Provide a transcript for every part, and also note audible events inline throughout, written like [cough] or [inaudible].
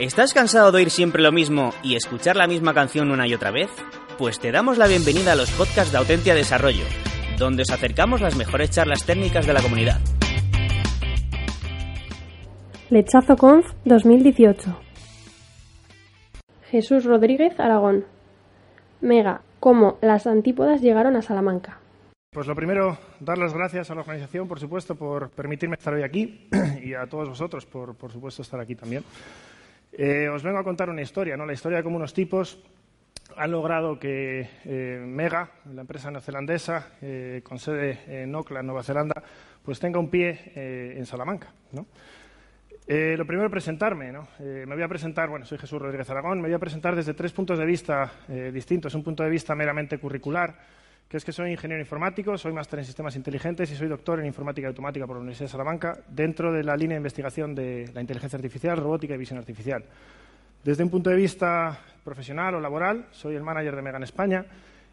¿Estás cansado de oír siempre lo mismo y escuchar la misma canción una y otra vez? Pues te damos la bienvenida a los podcasts de Autentia Desarrollo, donde os acercamos las mejores charlas técnicas de la comunidad. Lechazo Conf 2018 Jesús Rodríguez Aragón Mega, ¿cómo las antípodas llegaron a Salamanca? Pues lo primero, dar las gracias a la organización, por supuesto, por permitirme estar hoy aquí [clears throat] y a todos vosotros, por, por supuesto, estar aquí también. Eh, os vengo a contar una historia, ¿no? La historia de cómo unos tipos han logrado que eh, Mega, la empresa neozelandesa eh, con sede en Auckland, Nueva Zelanda, pues tenga un pie en Salamanca, ¿no? lo primero, presentarme. ¿no? me voy a presentar, bueno, soy Jesús Rodríguez Aragón, me voy a presentar desde tres puntos de vista distintos. Un punto de vista meramente curricular, que es que soy ingeniero informático, soy máster en sistemas inteligentes y soy doctor en informática automática por la Universidad de Salamanca, dentro de la línea de investigación de la inteligencia artificial, robótica y visión artificial. Desde un punto de vista profesional o laboral, soy el manager de Mega en España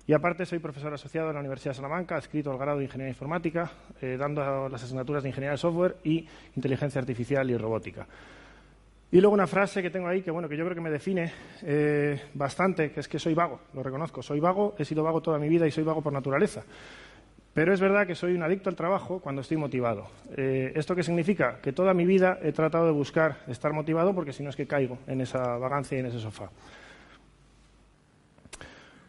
y aparte soy profesor asociado en la Universidad de Salamanca, adscrito al grado de Ingeniería Informática, eh, dando las asignaturas de Ingeniería de Software y Inteligencia Artificial y Robótica. Y luego una frase que tengo ahí que, bueno, que yo creo que me define eh, bastante, que es que soy vago, lo reconozco. Soy vago, he sido vago toda mi vida y soy vago por naturaleza. Pero es verdad que soy un adicto al trabajo cuando estoy motivado. Eh, ¿Esto qué significa? Que toda mi vida he tratado de buscar estar motivado porque si no es que caigo en esa vagancia y en ese sofá.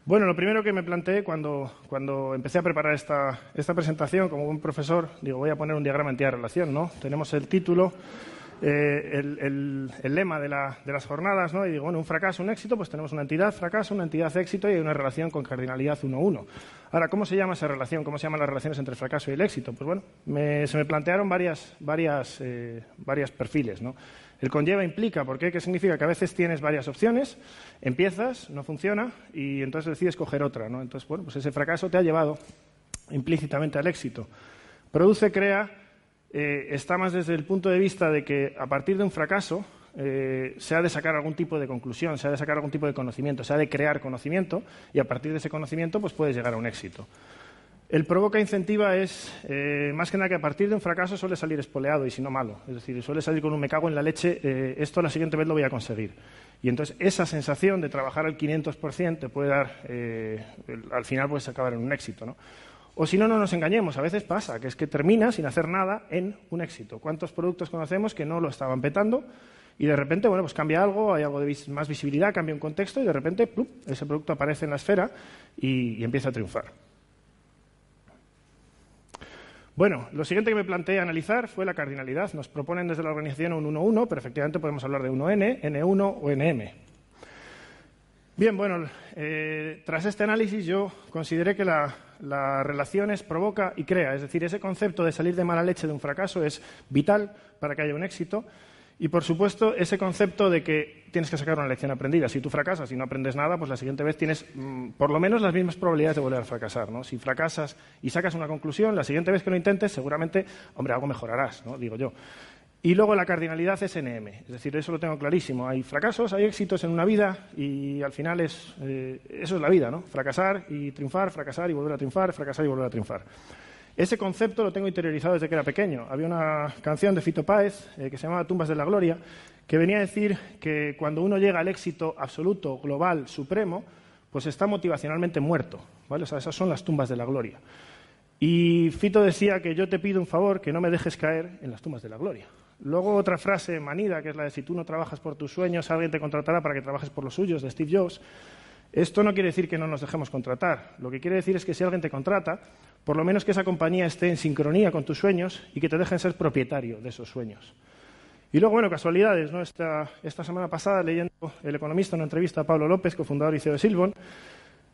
Bueno, lo primero que me planteé cuando, cuando empecé a preparar esta, esta presentación como buen profesor, digo, voy a poner un diagrama en de relación, ¿no? Tenemos el título, eh, el, lema de, las jornadas, ¿no? Y digo, bueno, un fracaso, un éxito, pues tenemos una entidad fracaso, una entidad éxito y una relación con cardinalidad 1-1. Ahora, ¿cómo se llama esa relación? ¿Cómo se llaman las relaciones entre el fracaso y el éxito? Pues bueno, se me plantearon varias, varias, eh, varias perfiles, ¿no? El conlleva implica, ¿por qué? ¿Qué significa? Que a veces tienes varias opciones, empiezas, no funciona y entonces decides coger otra, ¿no? Entonces, bueno, pues ese fracaso te ha llevado implícitamente al éxito. Produce, crea eh, está más desde el punto de vista de que a partir de un fracaso eh, se ha de sacar algún tipo de conclusión, se ha de sacar algún tipo de conocimiento, se ha de crear conocimiento y a partir de ese conocimiento pues puedes llegar a un éxito. El provoca incentiva es eh, más que nada que a partir de un fracaso suele salir espoleado y si no malo. Es decir, suele salir con un me cago en la leche, esto la siguiente vez lo voy a conseguir. Y entonces esa sensación de trabajar al 500% te puede dar, al final puedes acabar en un éxito. ¿no? O si no, no nos engañemos, a veces pasa, que es que termina sin hacer nada en un éxito. ¿Cuántos productos conocemos que no lo estaban petando y de repente, bueno, pues cambia algo, hay algo de más visibilidad, cambia un contexto y de repente, ese producto aparece en la esfera y, empieza a triunfar. Bueno, lo siguiente que me planteé analizar fue la cardinalidad. Nos proponen desde la organización un 1-1, pero efectivamente podemos hablar de 1N, N1 o NM. Bien, bueno, eh, tras este análisis yo consideré que la, las relaciones provoca y crea. Es decir, ese concepto de salir de mala leche de un fracaso es vital para que haya un éxito. Y, por supuesto, ese concepto de que tienes que sacar una lección aprendida. Si tú fracasas y no aprendes nada, pues la siguiente vez tienes mm, por lo menos las mismas probabilidades de volver a fracasar. ¿no? Si fracasas y sacas una conclusión, la siguiente vez que lo intentes, seguramente, hombre, algo mejorarás, ¿no? digo yo. Y luego la cardinalidad es NM, es decir, eso lo tengo clarísimo. Hay fracasos, hay éxitos en una vida y al final es, eh, eso es la vida, ¿no? Fracasar y triunfar, fracasar y volver a triunfar, fracasar y volver a triunfar. Ese concepto lo tengo interiorizado desde que era pequeño. Había una canción de Fito Páez eh, que se llamaba Tumbas de la Gloria, que venía a decir que cuando uno llega al éxito absoluto, global, supremo, pues está motivacionalmente muerto. ¿vale? O sea, esas son las tumbas de la gloria. Y Fito decía que yo te pido un favor, que no me dejes caer en las tumbas de la gloria. Luego otra frase manida, que es la de si tú no trabajas por tus sueños, alguien te contratará para que trabajes por los suyos, de Steve Jobs. Esto no quiere decir que no nos dejemos contratar. Lo que quiere decir es que si alguien te contrata, por lo menos que esa compañía esté en sincronía con tus sueños y que te dejen ser propietario de esos sueños. Y luego, bueno, casualidades, ¿no? Esta, semana pasada, leyendo El Economista, una entrevista a Pablo López, cofundador y CEO de Silbon,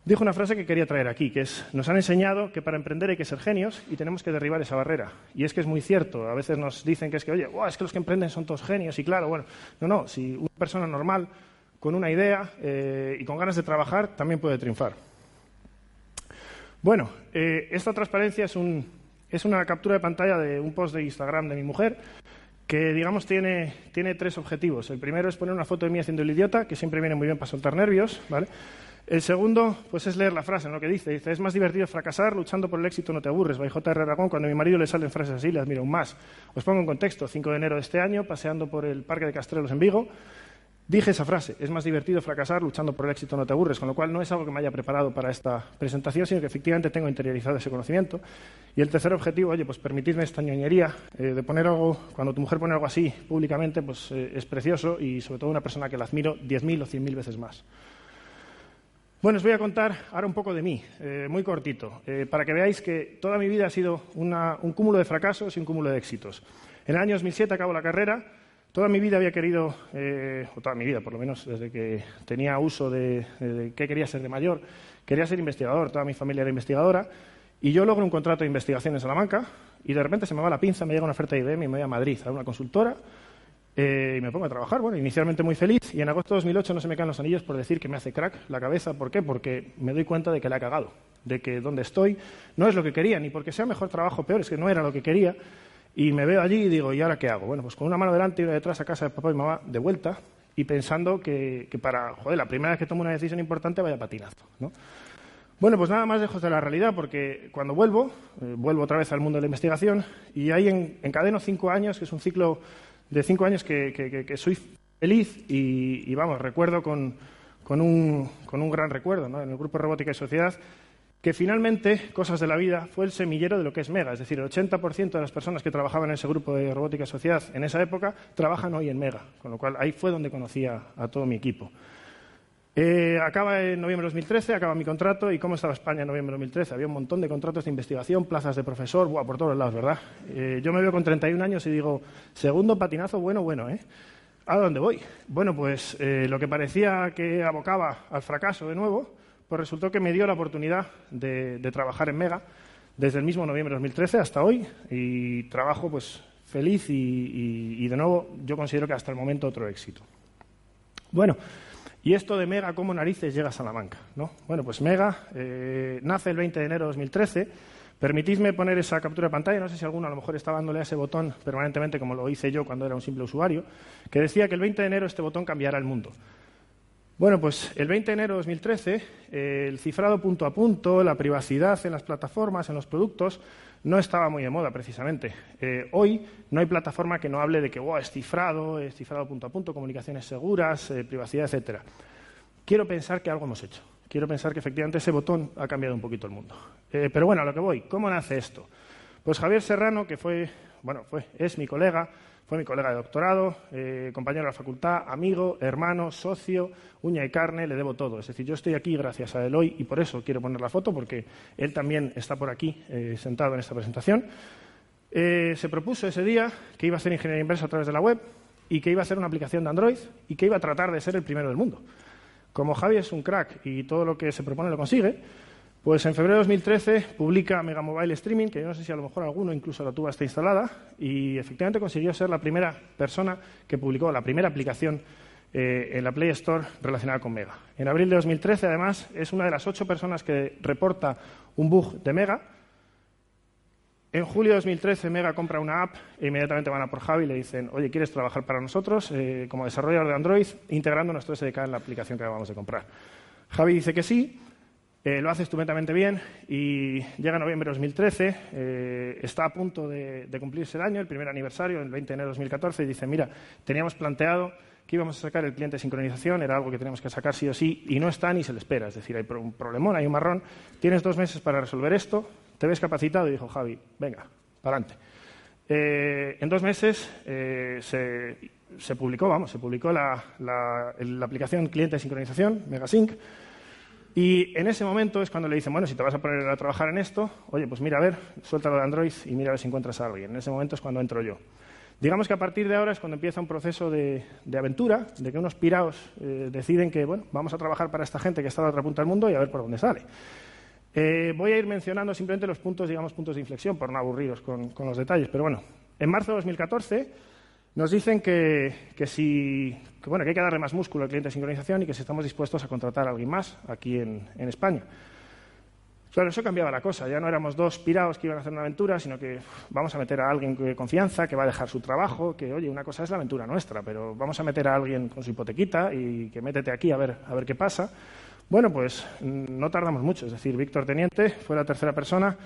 dijo una frase que quería traer aquí, que es, nos han enseñado que para emprender hay que ser genios y tenemos que derribar esa barrera. Y es que es muy cierto, a veces nos dicen que es que, oye, es que los que emprenden son todos genios, y claro, bueno, no, no, si una persona normal, con una idea eh, y con ganas de trabajar, también puede triunfar. Bueno, eh, esta transparencia es, un, es una captura de pantalla de un post de Instagram de mi mujer, que digamos tiene, tiene tres objetivos. El primero es poner una foto de mí haciendo el idiota, que siempre viene muy bien para soltar nervios, ¿vale? El segundo, pues es leer la frase, lo que dice. Dice, es más divertido fracasar, luchando por el éxito no te aburres. By J.R. Aragón, cuando a mi marido le salen frases así, le admiro un más. Os pongo en contexto, 5 de enero de este año, paseando por el Parque de Castrelos en Vigo, Dije esa frase, es más divertido fracasar luchando por el éxito, no te aburres, con lo cual no es algo que me haya preparado para esta presentación, sino que efectivamente tengo interiorizado ese conocimiento. Y el tercer objetivo, oye, pues permitidme esta ñoñería eh, de poner algo, cuando tu mujer pone algo así públicamente, pues eh, es precioso y sobre todo una persona que la admiro 10.000 o 100.000 veces más. Bueno, os voy a contar ahora un poco de mí, eh, muy cortito, para que veáis que toda mi vida ha sido un cúmulo de fracasos y un cúmulo de éxitos. En el año 2007 acabo la carrera, Toda mi vida había querido, eh, o toda mi vida por lo menos, desde que tenía uso de, qué quería ser de mayor, quería ser investigador, toda mi familia era investigadora, y yo logro un contrato de investigación en Salamanca, y de repente se me va la pinza, me llega una oferta de IBM y me voy a Madrid a una consultora, eh, y me pongo a trabajar, bueno, inicialmente muy feliz, y en agosto de 2008 no se me caen los anillos por decir que me hace crack la cabeza, ¿por qué? Porque me doy cuenta de que la he cagado, de que donde estoy no es lo que quería, ni porque sea mejor trabajo peor, es que no era lo que quería, y me veo allí y digo, ¿y ahora qué hago? Bueno, pues con una mano delante y una detrás a casa de papá y mamá de vuelta y pensando que, para, joder, la primera vez que tomo una decisión importante vaya patinazo, ¿no? Bueno, pues nada más lejos de la realidad, porque cuando vuelvo, eh, vuelvo otra vez al mundo de la investigación y ahí en, encadeno cinco años, que es un ciclo de cinco años que, soy feliz y, vamos, recuerdo con, un, con un gran recuerdo. En el Grupo Robótica y Sociedad que finalmente, cosas de la vida, fue el semillero de lo que es Mega. Es decir, el 80% de las personas que trabajaban en ese grupo de robótica sociedad en esa época trabajan hoy en Mega, con lo cual ahí fue donde conocía a todo mi equipo. Eh, acaba en noviembre de 2013, acaba mi contrato. ¿Y cómo estaba España en noviembre de 2013? Había un montón de contratos de investigación, plazas de profesor, buah, por todos lados, ¿verdad? Eh, yo me veo con 31 años y digo, segundo patinazo, bueno, bueno, ¿eh? ¿A dónde voy? Bueno, pues eh, lo que parecía que abocaba al fracaso de nuevo, pues resultó que me dio la oportunidad de, trabajar en Mega desde el mismo noviembre de 2013 hasta hoy y trabajo pues feliz y, de nuevo yo considero que hasta el momento otro éxito. Bueno, y esto de Mega, ¿cómo narices llega a Salamanca? ¿no? Bueno, pues Mega eh, nace el 20 de enero de 2013. Permitidme poner esa captura de pantalla, no sé si alguno a lo mejor estaba dándole a ese botón permanentemente como lo hice yo cuando era un simple usuario, que decía que el 20 de enero este botón cambiará el mundo. Bueno, pues el 20 de enero de 2013, el cifrado punto a punto, la privacidad en las plataformas, en los productos, no estaba muy de moda precisamente. Eh, hoy no hay plataforma que no hable de que es cifrado, es cifrado punto a punto, comunicaciones seguras, eh, privacidad, etcétera. Quiero pensar que algo hemos hecho. Quiero pensar que efectivamente ese botón ha cambiado un poquito el mundo. Eh, pero bueno, a lo que voy, ¿cómo nace esto? Pues Javier Serrano, que fue, bueno, fue, es mi colega, fue mi colega de doctorado, eh, compañero de la facultad, amigo, hermano, socio, uña y carne, le debo todo. Es decir, yo estoy aquí gracias a él hoy y por eso quiero poner la foto, porque él también está por aquí eh, sentado en esta presentación. Eh, se propuso ese día que iba a hacer ingeniería inversa a través de la web y que iba a hacer una aplicación de Android y que iba a tratar de ser el primero del mundo. Como Javi es un crack y todo lo que se propone lo consigue, pues en febrero de 2013 publica Mega Mobile Streaming, que yo no sé si a lo mejor alguno incluso la tuvo hasta instalada, y efectivamente consiguió ser la primera persona que publicó la primera aplicación eh, en la Play Store relacionada con Mega. En abril de 2013, además, es una de las ocho personas que reporta un bug de Mega. En julio de 2013, Mega compra una app e inmediatamente van a por Javi y le dicen, oye, ¿quieres trabajar para nosotros eh, como desarrollador de Android integrando nuestro SDK en la aplicación que acabamos de comprar? Javi dice que sí, eh, lo hace estupendamente bien y llega noviembre de 2013, eh, está a punto de, cumplirse el año, el primer aniversario, el 20 de enero de 2014, y dice, mira, teníamos planteado que íbamos a sacar el cliente de sincronización, era algo que teníamos que sacar sí o sí, y no está ni se le espera. Es decir, hay un problemón, hay un marrón, tienes dos meses para resolver esto, te ves capacitado, y dijo Javi, venga, para adelante. Eh, en dos meses se, publicó, vamos, se publicó la, la aplicación cliente de sincronización, Megasync, y en ese momento es cuando le dicen, bueno, si te vas a poner a trabajar en esto, oye, pues mira a ver, suéltalo de Android y mira a ver si encuentras a alguien. En ese momento es cuando entro yo. Digamos que a partir de ahora es cuando empieza un proceso de, aventura, de que unos piraos eh, deciden que, bueno, vamos a trabajar para esta gente que está a la otra punta del mundo y a ver por dónde sale. Eh, voy a ir mencionando simplemente los puntos, digamos, puntos de inflexión, por no aburriros con, con los detalles. Pero bueno, en marzo de 2014 nos dicen que, si, bueno, que hay que darle más músculo al cliente de sincronización y que si estamos dispuestos a contratar a alguien más aquí en, España. Claro, eso cambiaba la cosa. Ya no éramos dos pirados que iban a hacer una aventura, sino que vamos a meter a alguien de confianza que va a dejar su trabajo, que, oye, una cosa es la aventura nuestra, pero vamos a meter a alguien con su hipotequita y que métete aquí a ver, a ver qué pasa. Bueno, pues mm, no tardamos mucho. Es decir, Víctor Teniente fue la tercera persona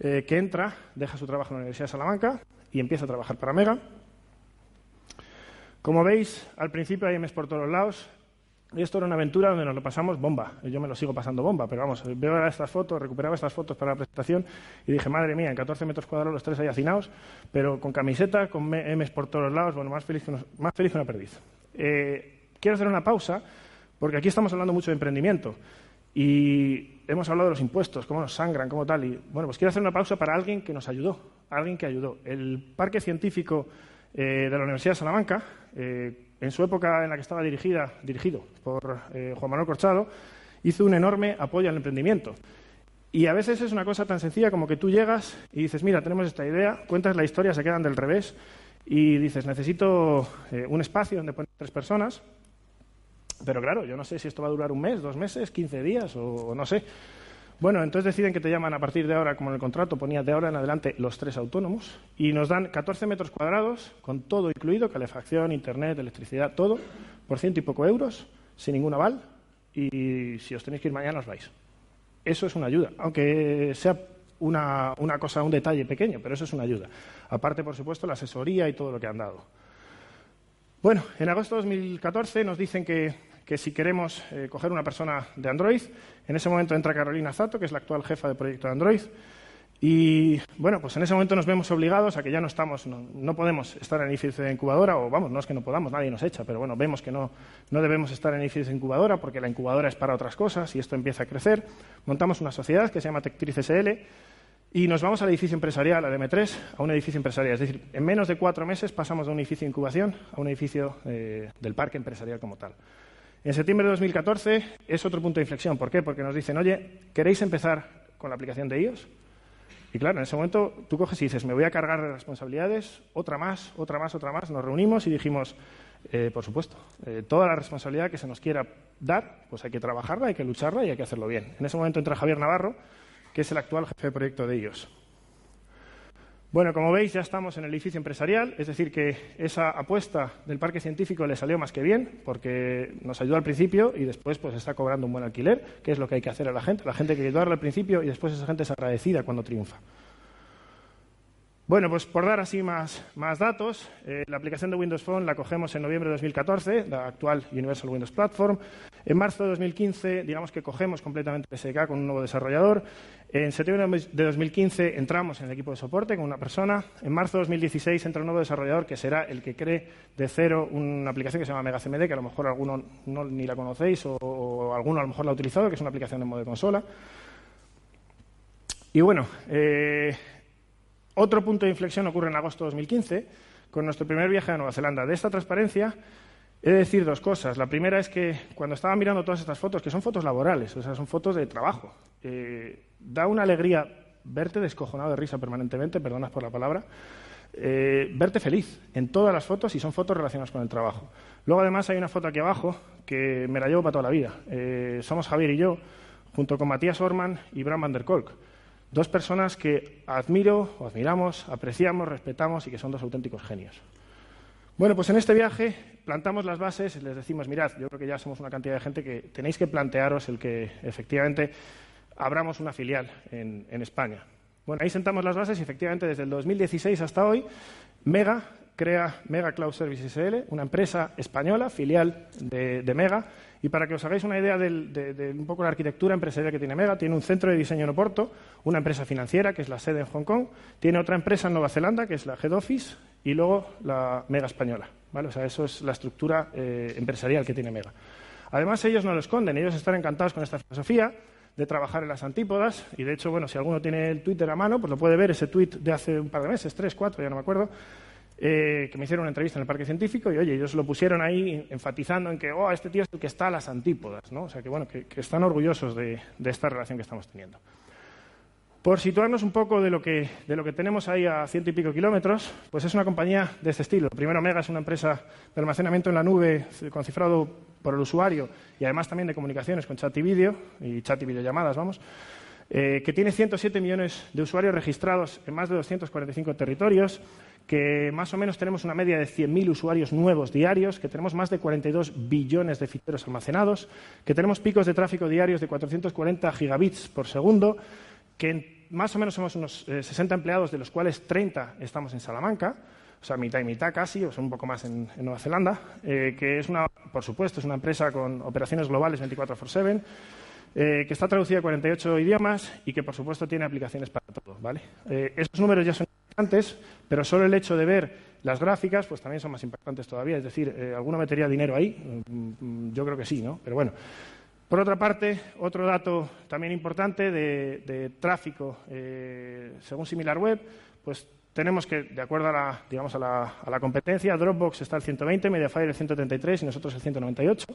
eh, que entra, deja su trabajo en la Universidad de Salamanca y empieza a trabajar para Mega. Como veis, al principio hay por todos lados. Y esto era una aventura donde nos lo pasamos bomba. Yo me lo sigo pasando bomba, pero vamos, veo estas fotos, recuperaba estas fotos para la presentación y dije, madre mía, en 14 metros cuadrados los tres ahí hacinados, pero con camiseta, con M's por todos lados, bueno, más feliz que, más feliz una perdiz. Eh, quiero hacer una pausa porque aquí estamos hablando mucho de emprendimiento y hemos hablado de los impuestos, cómo nos sangran, cómo tal. Y bueno, pues quiero hacer una pausa para alguien que nos ayudó, alguien que ayudó. El Parque Científico eh, de la Universidad de Salamanca, eh, en su época en la que estaba dirigida, dirigido por eh, Juan Manuel Corchado, hizo un enorme apoyo al emprendimiento. Y a veces es una cosa tan sencilla como que tú llegas y dices, mira, tenemos esta idea, cuentas la historia, se quedan del revés y dices, necesito un espacio donde poner tres personas, pero claro, yo no sé si esto va a durar un mes, dos meses, quince días o no sé. Bueno, entonces deciden que te llaman a partir de ahora, como en el contrato ponía de ahora en adelante los tres autónomos, y nos dan 14 metros cuadrados con todo incluido, calefacción, internet, electricidad, todo, por ciento y poco euros, sin ningún aval, y si os tenéis que ir mañana os vais. Eso es una ayuda, aunque sea una, una cosa, un detalle pequeño, pero eso es una ayuda. Aparte, por supuesto, la asesoría y todo lo que han dado. Bueno, en agosto de 2014 nos dicen que que si queremos eh, coger una persona de Android, en ese momento entra Carolina Zato, que es la actual jefa de proyecto de Android, y bueno, pues en ese momento nos vemos obligados a que ya no estamos, no, podemos estar en edificio de incubadora, o vamos, no es que no podamos, nadie nos echa, pero bueno, vemos que no, no debemos estar en edificio de incubadora porque la incubadora es para otras cosas y esto empieza a crecer. Montamos una sociedad que se llama Tectriz SL y nos vamos al edificio empresarial, al M3, a un edificio empresarial. Es decir, en menos de cuatro meses pasamos de un edificio de incubación a un edificio eh, del parque empresarial como tal. En septiembre de 2014 es otro punto de inflexión. ¿Por qué? Porque nos dicen, oye, ¿queréis empezar con la aplicación de iOS? Y claro, en ese momento tú coges y dices, me voy a cargar de responsabilidades, otra más, otra más, otra más. Nos reunimos y dijimos, eh, por supuesto, eh, toda la responsabilidad que se nos quiera dar, pues hay que trabajarla, hay que lucharla y hay que hacerlo bien. En ese momento entra Javier Navarro, que es el actual jefe de proyecto de iOS. Bueno, como veis, ya estamos en el edificio empresarial, es decir, que esa apuesta del parque científico le salió más que bien, porque nos ayudó al principio y después pues está cobrando un buen alquiler, que es lo que hay que hacer a la gente. La gente hay que ayudarle al principio y después esa gente es agradecida cuando triunfa. Bueno, pues por dar así más, datos, eh, la aplicación de Windows Phone la cogemos en noviembre de 2014, la actual Universal Windows Platform. En marzo de 2015, digamos que cogemos completamente SDK con un nuevo desarrollador. En septiembre de 2015 entramos en el equipo de soporte con una persona. En marzo de 2016 entra un nuevo desarrollador que será el que cree de cero una aplicación que se llama MegaCMD, que a lo mejor alguno no, ni la conocéis o, o, alguno a lo mejor la ha utilizado, que es una aplicación de modo de consola. Y bueno, eh, otro punto de inflexión ocurre en agosto de 2015 con nuestro primer viaje a Nueva Zelanda. De esta transparencia he de decir dos cosas. La primera es que cuando estaba mirando todas estas fotos, que son fotos laborales, o sea, son fotos de trabajo, eh, da una alegría verte descojonado de risa permanentemente, perdonas por la palabra, eh, verte feliz en todas las fotos y son fotos relacionadas con el trabajo. Luego, además, hay una foto aquí abajo que me la llevo para toda la vida. Eh, somos Javier y yo, junto con Matías Orman y Bram van der Kolk. Dos personas que admiro, admiramos, apreciamos, respetamos y que son dos auténticos genios. Bueno, pues en este viaje plantamos las bases, les decimos, mirad, yo creo que ya somos una cantidad de gente que tenéis que plantearos el que efectivamente abramos una filial en, España. Bueno, ahí sentamos las bases y efectivamente desde el 2016 hasta hoy, Mega crea Mega Cloud Services SL, una empresa española, filial de Mega, y para que os hagáis una idea de, un poco la arquitectura empresarial que tiene Mega, tiene un centro de diseño en Oporto, una empresa financiera, que es la sede en Hong Kong, tiene otra empresa en Nueva Zelanda, que es la Head Office, y luego la Mega española. ¿vale? O sea, eso es la estructura eh, empresarial que tiene Mega. Además, ellos no lo esconden, ellos están encantados con esta filosofía de trabajar en las antípodas, y de hecho, bueno, si alguno tiene el Twitter a mano, pues lo puede ver, ese tweet de hace un par de meses, tres, cuatro, ya no me acuerdo, eh, que me hicieron una entrevista en el Parque Científico y, oye, ellos lo pusieron ahí enfatizando en que, oh, este tío es el que está a las antípodas, ¿no? O sea, que, bueno, que, están orgullosos de, esta relación que estamos teniendo. Por situarnos un poco de lo, que, de lo que tenemos ahí a ciento y pico kilómetros, pues es una compañía de este estilo. Primero, Mega es una empresa de almacenamiento en la nube con cifrado por el usuario y además también de comunicaciones con chat y vídeo y chat y videollamadas, vamos. Eh, que tiene 107 millones de usuarios registrados en más de 245 territorios, que más o menos tenemos una media de 100.000 usuarios nuevos diarios, que tenemos más de 42 billones de ficheros almacenados, que tenemos picos de tráfico diarios de 440 gigabits por segundo, que más o menos somos unos 60 eh, empleados, de los cuales 30 estamos en Salamanca, o sea, mitad y mitad casi, o sea, un poco más en, Nueva Zelanda, eh, que es una, por supuesto, es una empresa con operaciones globales 24 x 7, que está traducida a 48 idiomas y que, por supuesto, tiene aplicaciones para todo, ¿vale? esos números ya son importantes, pero solo el hecho de ver las gráficas, pues también son más impactantes todavía. Es decir, ¿alguno metería dinero ahí? Mm, yo creo que sí, ¿no? Pero bueno, por otra parte, otro dato también importante de, tráfico, eh, según SimilarWeb, pues tenemos que, de acuerdo a la, digamos, a la, competencia, Dropbox está el 120, Mediafire el 133 y nosotros el 198,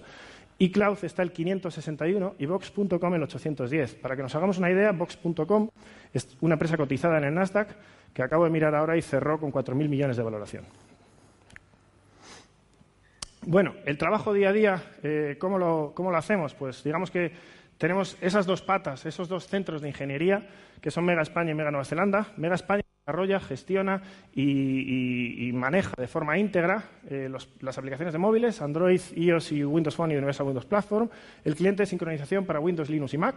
y Cloud está el 561 y Vox.com el 810. Para que nos hagamos una idea, Vox.com es una empresa cotizada en el Nasdaq que acabo de mirar ahora y cerró con 4.000 millones de valoración. Bueno, el trabajo día a día, eh, ¿cómo, lo, ¿cómo, lo, hacemos? Pues digamos que tenemos esas dos patas, esos dos centros de ingeniería, que son Mega España y Mega Nueva Zelanda. Mega España desarrolla, gestiona y, maneja de forma íntegra eh, las aplicaciones de móviles, Android, iOS y Windows Phone y Universal Windows Platform. El cliente de sincronización para Windows, Linux y Mac.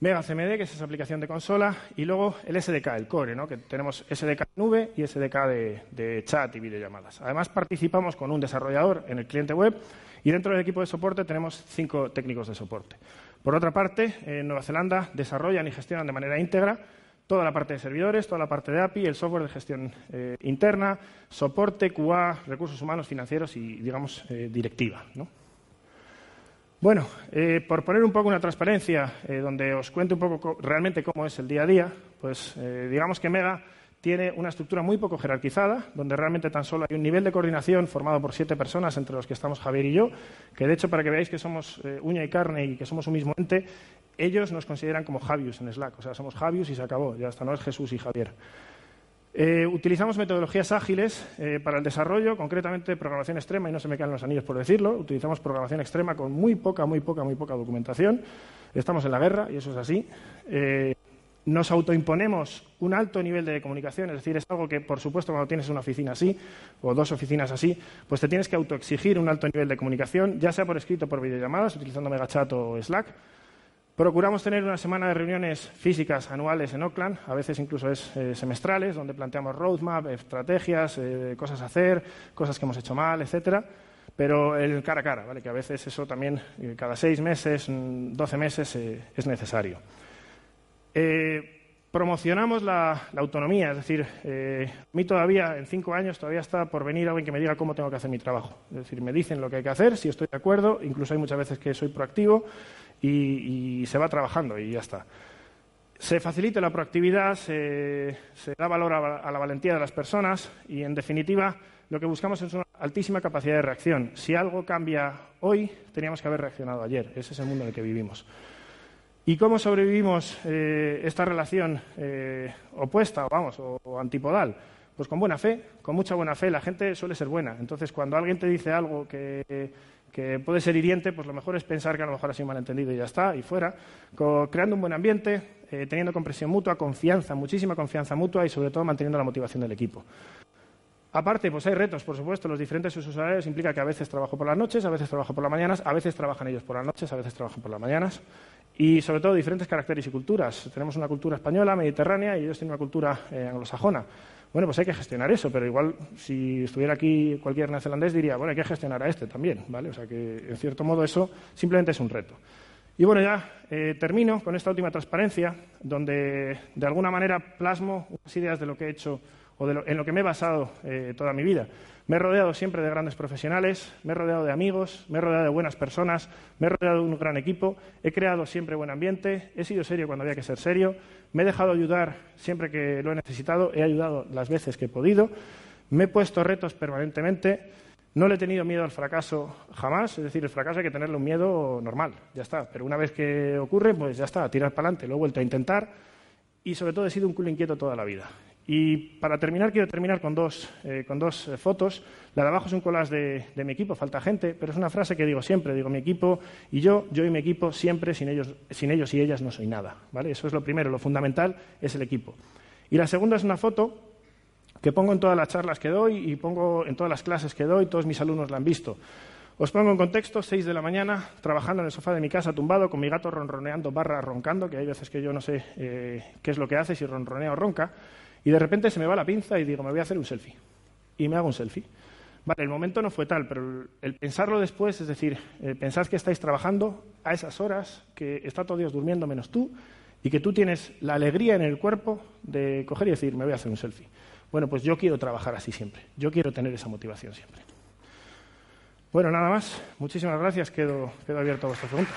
Mega CMD, que es esa aplicación de consola, y luego el SDK, el core, ¿no? que tenemos SDK nube y SDK de, chat y videollamadas. Además, participamos con un desarrollador en el cliente web y dentro del equipo de soporte tenemos cinco técnicos de soporte. Por otra parte, en Nueva Zelanda desarrollan y gestionan de manera íntegra toda la parte de servidores, toda la parte de API, el software de gestión eh, interna, soporte, QA, recursos humanos, financieros y, digamos, eh, directiva. Bueno, eh, por poner un poco una transparencia, eh, donde os cuente un poco realmente cómo es el día a día, pues eh, digamos que Mega tiene una estructura muy poco jerarquizada, donde realmente tan solo hay un nivel de coordinación formado por siete personas, entre los que estamos Javier y yo, que de hecho, para que veáis que somos uña y carne y que somos un mismo ente, ellos nos consideran como Javius en Slack, o sea, somos Javius y se acabó, ya hasta no es Jesús y Javier. Eh, utilizamos metodologías ágiles eh, para el desarrollo, concretamente programación extrema, y no se me caen los anillos por decirlo. Utilizamos programación extrema con muy poca, muy poca, muy poca documentación. Estamos en la guerra y eso es así. Eh, nos autoimponemos un alto nivel de comunicación, es decir, es algo que, por supuesto, cuando tienes una oficina así o dos oficinas así, pues te tienes que autoexigir un alto nivel de comunicación, ya sea por escrito por videollamadas, utilizando MegaChat o Slack. Procuramos tener una semana de reuniones físicas anuales en Oakland, a veces incluso es eh, semestrales, donde planteamos roadmap, estrategias, eh, cosas a hacer, cosas que hemos hecho mal, etcétera. Pero el cara a cara, ¿vale? que a veces eso también, eh, cada seis meses, mm, doce meses, es necesario. promocionamos la, la, autonomía, es decir, a mí todavía, en cinco años, todavía está por venir alguien que me diga cómo tengo que hacer mi trabajo. Es decir, me dicen lo que hay que hacer, si estoy de acuerdo, incluso hay muchas veces que soy proactivo y, se va trabajando y ya está. Se facilita la proactividad, se, da valor a, la valentía de las personas y, en definitiva, lo que buscamos es una altísima capacidad de reacción. Si algo cambia hoy, teníamos que haber reaccionado ayer. Ese es el mundo en el que vivimos. ¿Y cómo sobrevivimos eh, esta relación eh, opuesta, vamos, o, antipodal? Pues con buena fe, con mucha buena fe. La gente suele ser buena. Entonces, cuando alguien te dice algo que que puede ser hiriente, pues lo mejor es pensar que a lo mejor ha sido malentendido y ya está, y fuera, creando un buen ambiente, eh, teniendo comprensión mutua, confianza, muchísima confianza mutua y sobre todo manteniendo la motivación del equipo. Aparte, pues hay retos, por supuesto, los diferentes usos horarios implica que a veces trabajo por las noches, a veces trabajo por las mañanas, a veces trabajan ellos por las noches, a veces trabajan por las mañanas, y sobre todo diferentes caracteres y culturas. Tenemos una cultura española, mediterránea, y ellos tienen una cultura eh, anglosajona. Bueno, pues hay que gestionar eso, pero igual si estuviera aquí cualquier neozelandés diría, bueno, hay que gestionar a este también, ¿vale? O sea que, en cierto modo, eso simplemente es un reto. Y bueno, ya eh, termino con esta última transparencia, donde de alguna manera plasmo unas ideas de lo que he hecho o en lo que me he basado eh, toda mi vida. Me he rodeado siempre de grandes profesionales, me he rodeado de amigos, me he rodeado de buenas personas, me he rodeado de un gran equipo, he creado siempre buen ambiente, he sido serio cuando había que ser serio, me he dejado ayudar siempre que lo he necesitado, he ayudado las veces que he podido, me he puesto retos permanentemente, no le he tenido miedo al fracaso jamás, es decir, el fracaso hay que tenerle un miedo normal, ya está, pero una vez que ocurre, pues ya está, tirar para adelante, lo he vuelto a intentar y sobre todo he sido un culo inquieto toda la vida. Y para terminar, quiero terminar con dos, eh, con dos eh, fotos. La de abajo es un collage de, mi equipo, falta gente, pero es una frase que digo siempre, digo mi equipo y yo, yo y mi equipo siempre, sin ellos, sin ellos y ellas no soy nada. ¿vale? Eso es lo primero, lo fundamental es el equipo. Y la segunda es una foto que pongo en todas las charlas que doy y pongo en todas las clases que doy, todos mis alumnos la han visto. Os pongo en contexto, 6 de la mañana, trabajando en el sofá de mi casa, tumbado, con mi gato ronroneando barra roncando, que hay veces que yo no sé eh, qué es lo que hace, si ronronea o ronca, y de repente se me va la pinza y digo, me voy a hacer un selfie. y me hago un selfie. Vale, el momento no fue tal, pero el, pensarlo después, es decir, eh, pensad que estáis trabajando a esas horas, que está todo Dios durmiendo menos tú, y que tú tienes la alegría en el cuerpo de coger y decir, me voy a hacer un selfie. Bueno, pues yo quiero trabajar así siempre, yo quiero tener esa motivación siempre. Bueno, nada más. Muchísimas gracias. Quedo, quedo abierto a vuestras preguntas.